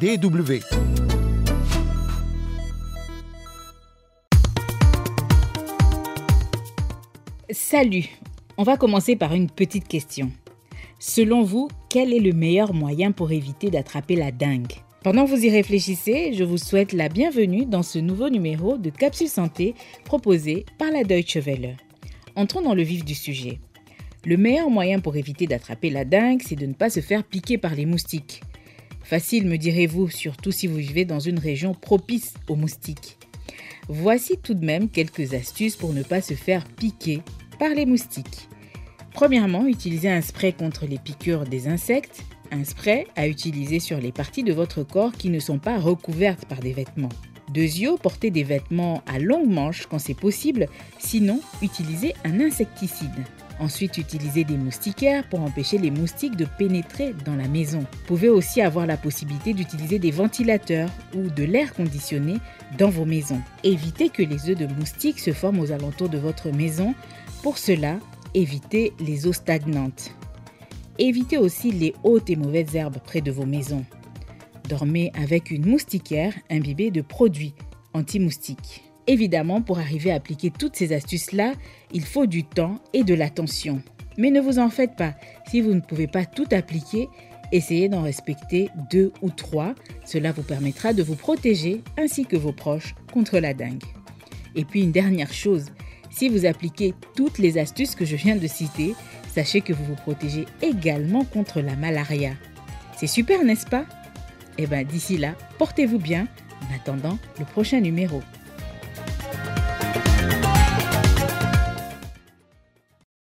DW. Salut On va commencer par une petite question. Selon vous, quel est le meilleur moyen pour éviter d'attraper la dingue Pendant que vous y réfléchissez, je vous souhaite la bienvenue dans ce nouveau numéro de Capsule Santé proposé par la Deutsche Welle. Entrons dans le vif du sujet. Le meilleur moyen pour éviter d'attraper la dingue, c'est de ne pas se faire piquer par les moustiques. Facile, me direz-vous, surtout si vous vivez dans une région propice aux moustiques. Voici tout de même quelques astuces pour ne pas se faire piquer par les moustiques. Premièrement, utilisez un spray contre les piqûres des insectes, un spray à utiliser sur les parties de votre corps qui ne sont pas recouvertes par des vêtements. Deuxièmement, portez des vêtements à longue manche quand c'est possible, sinon utilisez un insecticide. Ensuite, utilisez des moustiquaires pour empêcher les moustiques de pénétrer dans la maison. Vous pouvez aussi avoir la possibilité d'utiliser des ventilateurs ou de l'air conditionné dans vos maisons. Évitez que les œufs de moustiques se forment aux alentours de votre maison. Pour cela, évitez les eaux stagnantes. Évitez aussi les hautes et mauvaises herbes près de vos maisons. Dormez avec une moustiquaire imbibée de produits anti-moustiques. Évidemment, pour arriver à appliquer toutes ces astuces-là, il faut du temps et de l'attention. Mais ne vous en faites pas, si vous ne pouvez pas tout appliquer, essayez d'en respecter deux ou trois. Cela vous permettra de vous protéger ainsi que vos proches contre la dengue. Et puis une dernière chose, si vous appliquez toutes les astuces que je viens de citer, sachez que vous vous protégez également contre la malaria. C'est super, n'est-ce pas? Eh bien d'ici là, portez-vous bien en attendant le prochain numéro.